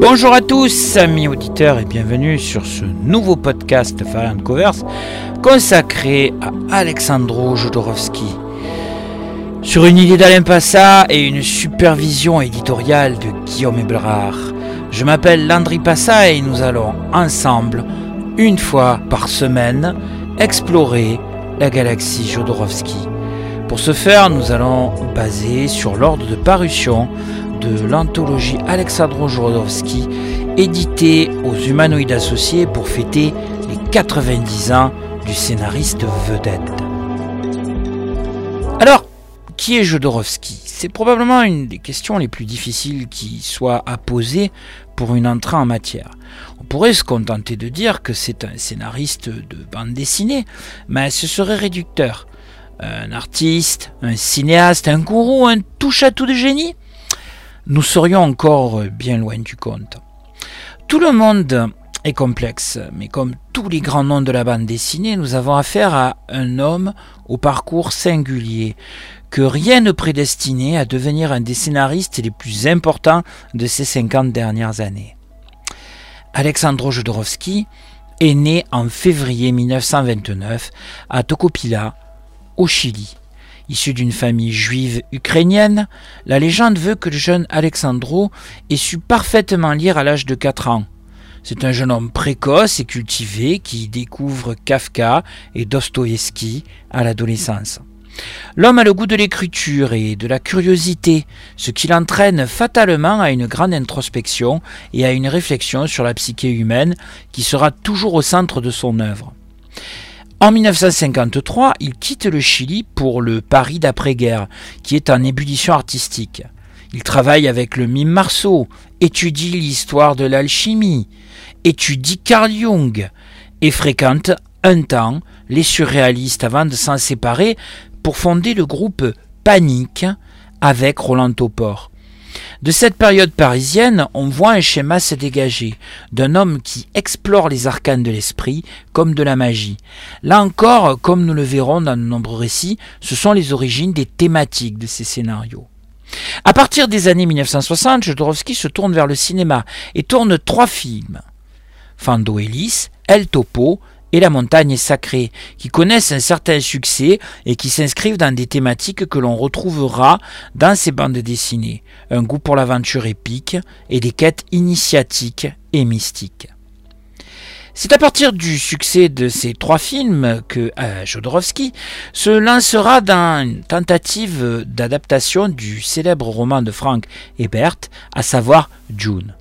Bonjour à tous, amis auditeurs, et bienvenue sur ce nouveau podcast Variant Covers consacré à Alexandro Jodorowsky. Sur une idée d'Alain Passa et une supervision éditoriale de Guillaume Ebrard. Je m'appelle Landry Passa et nous allons ensemble, une fois par semaine, explorer la galaxie Jodorowsky. Pour ce faire, nous allons baser sur l'ordre de parution de l'anthologie Alexandro Jodorowsky, éditée aux Humanoïdes Associés pour fêter les 90 ans du scénariste vedette. Alors, qui est Jodorowsky C'est probablement une des questions les plus difficiles qui soit à poser pour une entrée en matière. On pourrait se contenter de dire que c'est un scénariste de bande dessinée, mais ce serait réducteur. Un artiste, un cinéaste, un gourou, un touche-à-tout de génie? Nous serions encore bien loin du compte. Tout le monde est complexe, mais comme tous les grands noms de la bande dessinée, nous avons affaire à un homme au parcours singulier, que rien ne prédestinait à devenir un des scénaristes les plus importants de ces 50 dernières années. Alexandro Jodorowsky est né en février 1929 à Tocopila, au Chili. Issu d'une famille juive ukrainienne, la légende veut que le jeune Alexandro ait su parfaitement lire à l'âge de 4 ans. C'est un jeune homme précoce et cultivé qui découvre Kafka et Dostoïevski à l'adolescence. L'homme a le goût de l'écriture et de la curiosité, ce qui l'entraîne fatalement à une grande introspection et à une réflexion sur la psyché humaine qui sera toujours au centre de son œuvre. En 1953, il quitte le Chili pour le Paris d'après-guerre, qui est en ébullition artistique. Il travaille avec le mime Marceau, étudie l'histoire de l'alchimie, étudie Carl Jung et fréquente un temps les surréalistes avant de s'en séparer pour fonder le groupe Panique avec Roland Topor. De cette période parisienne, on voit un schéma se dégager d'un homme qui explore les arcanes de l'esprit comme de la magie. Là encore, comme nous le verrons dans de nombreux récits, ce sont les origines des thématiques de ces scénarios. À partir des années 1960, Jodorowsky se tourne vers le cinéma et tourne trois films. Fando Ellis, El Topo et La montagne sacrée, qui connaissent un certain succès et qui s'inscrivent dans des thématiques que l'on retrouvera dans ces bandes dessinées, un goût pour l'aventure épique et des quêtes initiatiques et mystiques. C'est à partir du succès de ces trois films que euh, se lancera dans une tentative d'adaptation du célèbre roman de Frank Hebert, à savoir June.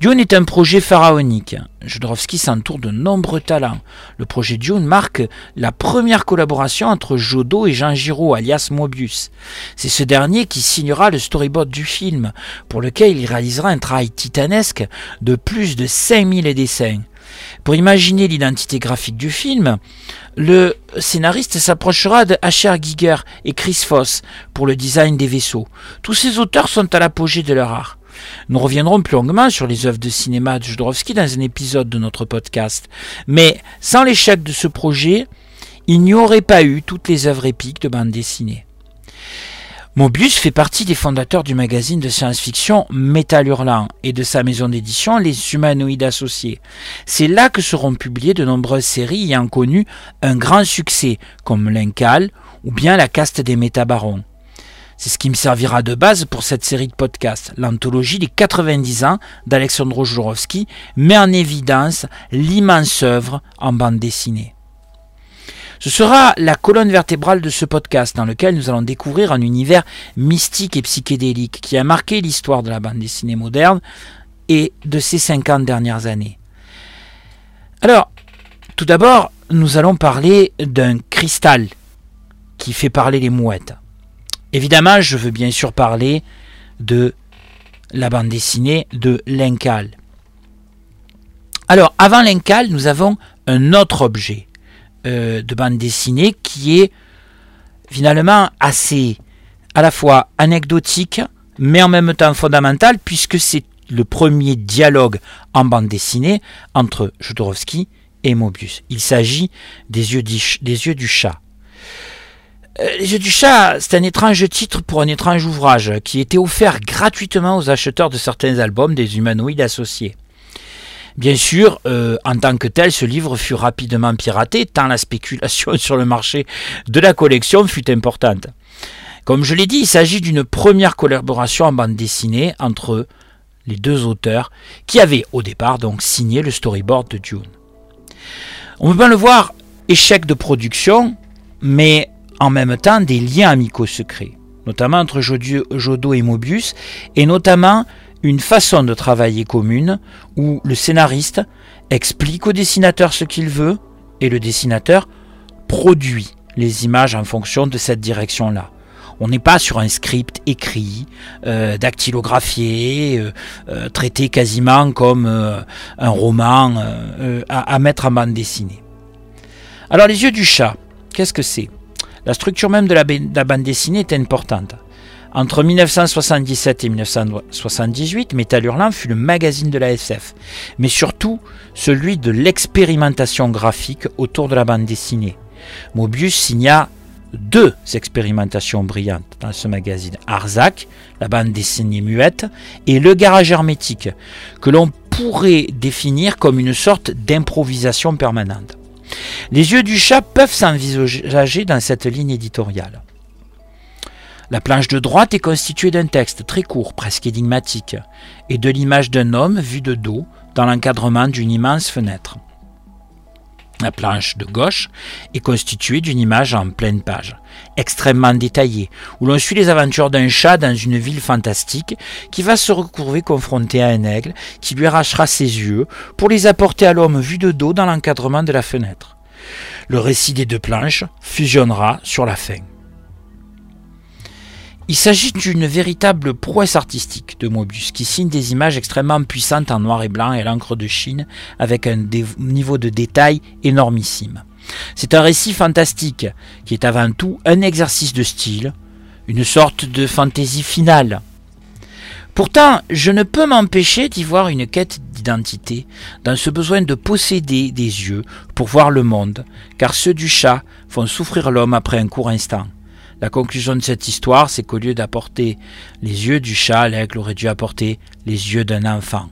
Dune est un projet pharaonique. Jodorowsky s'entoure de nombreux talents. Le projet Dune marque la première collaboration entre Jodo et Jean Giraud, alias Mobius. C'est ce dernier qui signera le storyboard du film, pour lequel il réalisera un travail titanesque de plus de 5000 dessins. Pour imaginer l'identité graphique du film, le scénariste s'approchera de H.R. Giger et Chris Foss pour le design des vaisseaux. Tous ces auteurs sont à l'apogée de leur art. Nous reviendrons plus longuement sur les œuvres de cinéma de Jodorowsky dans un épisode de notre podcast. Mais sans l'échec de ce projet, il n'y aurait pas eu toutes les œuvres épiques de bande dessinée. Mobius fait partie des fondateurs du magazine de science-fiction Métal Hurlant et de sa maison d'édition Les Humanoïdes Associés. C'est là que seront publiées de nombreuses séries ayant connu un grand succès, comme L'Incal ou bien La caste des métabarons. C'est ce qui me servira de base pour cette série de podcasts. L'anthologie des 90 ans d'Alexandre Jourowski met en évidence l'immense œuvre en bande dessinée. Ce sera la colonne vertébrale de ce podcast dans lequel nous allons découvrir un univers mystique et psychédélique qui a marqué l'histoire de la bande dessinée moderne et de ces 50 dernières années. Alors, tout d'abord, nous allons parler d'un cristal qui fait parler les mouettes. Évidemment, je veux bien sûr parler de la bande dessinée de Lencal. Alors, avant Lencal, nous avons un autre objet euh, de bande dessinée qui est finalement assez à la fois anecdotique, mais en même temps fondamental, puisque c'est le premier dialogue en bande dessinée entre Jodorowsky et Mobius. Il s'agit des yeux, des yeux du chat. Euh, les yeux du chat, c'est un étrange titre pour un étrange ouvrage qui était offert gratuitement aux acheteurs de certains albums des humanoïdes associés. Bien sûr, euh, en tant que tel, ce livre fut rapidement piraté tant la spéculation sur le marché de la collection fut importante. Comme je l'ai dit, il s'agit d'une première collaboration en bande dessinée entre les deux auteurs qui avaient au départ donc signé le storyboard de Dune. On peut bien le voir, échec de production, mais en même temps des liens amicaux secrets, notamment entre Jodo et Mobius, et notamment une façon de travailler commune où le scénariste explique au dessinateur ce qu'il veut et le dessinateur produit les images en fonction de cette direction-là. On n'est pas sur un script écrit, euh, dactylographié, euh, euh, traité quasiment comme un roman à, à mettre en bande dessinée. Alors les yeux du chat, qu'est-ce que c'est? La structure même de la, bande dessinée est importante. Entre 1977 et 1978, Metal Hurlant fut le magazine de la SF, mais surtout celui de l'expérimentation graphique autour de la bande dessinée. Mobius signa deux expérimentations brillantes dans ce magazine. Arzac, la bande dessinée muette, et Le Garage hermétique, que l'on pourrait définir comme une sorte d'improvisation permanente. Les yeux du chat peuvent s'envisager dans cette ligne éditoriale. La planche de droite est constituée d'un texte très court, presque énigmatique, et de l'image d'un homme vu de dos dans l'encadrement d'une immense fenêtre. La planche de gauche est constituée d'une image en pleine page, extrêmement détaillée, où l'on suit les aventures d'un chat dans une ville fantastique qui va se recouvrir confronté à un aigle qui lui arrachera ses yeux pour les apporter à l'homme vu de dos dans l'encadrement de la fenêtre. Le récit des deux planches fusionnera sur la fin. Il s'agit d'une véritable prouesse artistique de Mobius, qui signe des images extrêmement puissantes en noir et blanc et l'encre de Chine, avec un niveau de détail énormissime. C'est un récit fantastique, qui est avant tout un exercice de style, une sorte de fantaisie finale. Pourtant, je ne peux m'empêcher d'y voir une quête d'identité, dans ce besoin de posséder des yeux pour voir le monde, car ceux du chat font souffrir l'homme après un court instant. La conclusion de cette histoire, c'est qu'au lieu d'apporter les yeux du chat, l'aigle aurait dû apporter les yeux d'un enfant.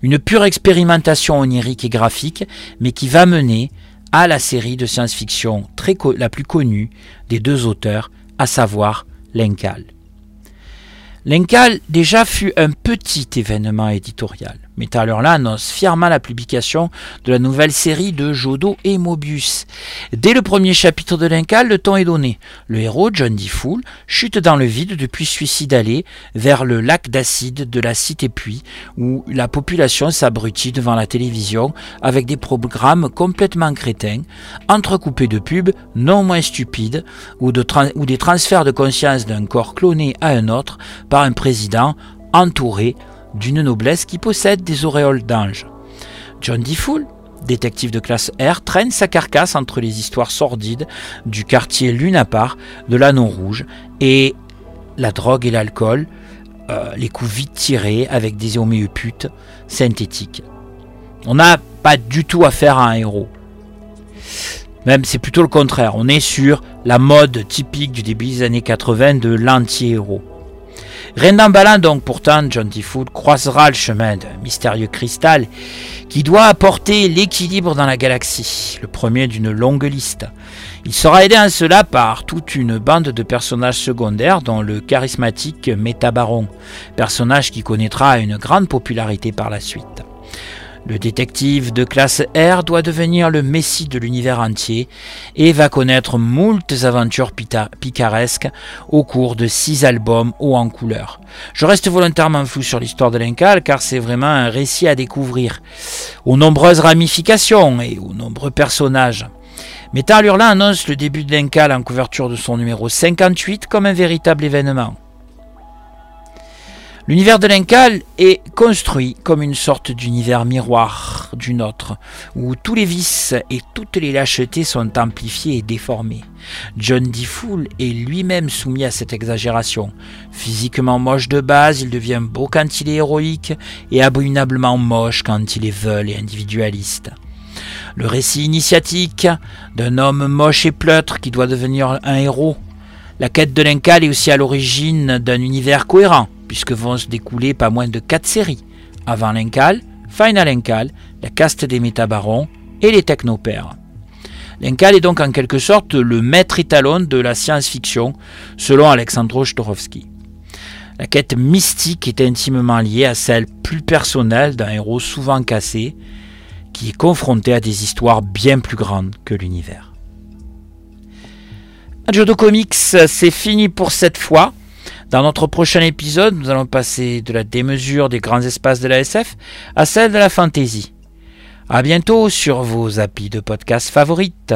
Une pure expérimentation onirique et graphique, mais qui va mener à la série de science-fiction la plus connue des deux auteurs, à savoir L'Incal. L'Incal déjà fut un petit événement éditorial. là annonce fièrement la publication de la nouvelle série de Jodo et Mobius. Dès le premier chapitre de l'Incal, le ton est donné. Le héros, John D. Fool, chute dans le vide depuis suicide vers le lac d'acide de la cité Puy, où la population s'abrutit devant la télévision avec des programmes complètement crétins, entrecoupés de pubs non moins stupides, ou, ou des transferts de conscience d'un corps cloné à un autre un président entouré d'une noblesse qui possède des auréoles d'ange. John D. Fool, détective de classe R, traîne sa carcasse entre les histoires sordides du quartier Lunapar, de l'anneau rouge, et la drogue et l'alcool, euh, les coups vite tirés avec des homéoputes synthétiques. On n'a pas du tout affaire à un héros. Même c'est plutôt le contraire. On est sur la mode typique du début des années 80 de l'anti-héros. Rien d'emballant donc pourtant, John T. Croisera le chemin d'un mystérieux cristal qui doit apporter l'équilibre dans la galaxie, le premier d'une longue liste. Il sera aidé en cela par toute une bande de personnages secondaires dont le charismatique Métabaron, personnage qui connaîtra une grande popularité par la suite. Le détective de classe R doit devenir le messie de l'univers entier et va connaître moultes aventures picaresques au cours de six albums hauts en couleur. Je reste volontairement flou sur l'histoire de l'Incal car c'est vraiment un récit à découvrir, aux nombreuses ramifications et aux nombreux personnages. Metal Hurlant annonce le début de l'Incal en couverture de son numéro 58 comme un véritable événement. L'univers de l'Incal est construit comme une sorte d'univers miroir du nôtre, où tous les vices et toutes les lâchetés sont amplifiés et déformés. John D. Fool est lui-même soumis à cette exagération. Physiquement moche de base, il devient beau quand il est héroïque et abominablement moche quand il est veule et individualiste. Le récit initiatique d'un homme moche et pleutre qui doit devenir un héros. La quête de l'Incal est aussi à l'origine d'un univers cohérent, puisque vont se découler pas moins de quatre séries. Avant l'Incal, Final Incal, la caste des métabarons et les technopères. L'Incal est donc en quelque sorte le maître étalon de la science-fiction, selon Alexandro Jodorowsky. La quête mystique est intimement liée à celle plus personnelle d'un héros souvent cassé, qui est confronté à des histoires bien plus grandes que l'univers. Jodo Comics, c'est fini pour cette fois. Dans notre prochain épisode, nous allons passer de la démesure des grands espaces de la SF à celle de la fantasy. A bientôt sur vos applis de podcast favorites.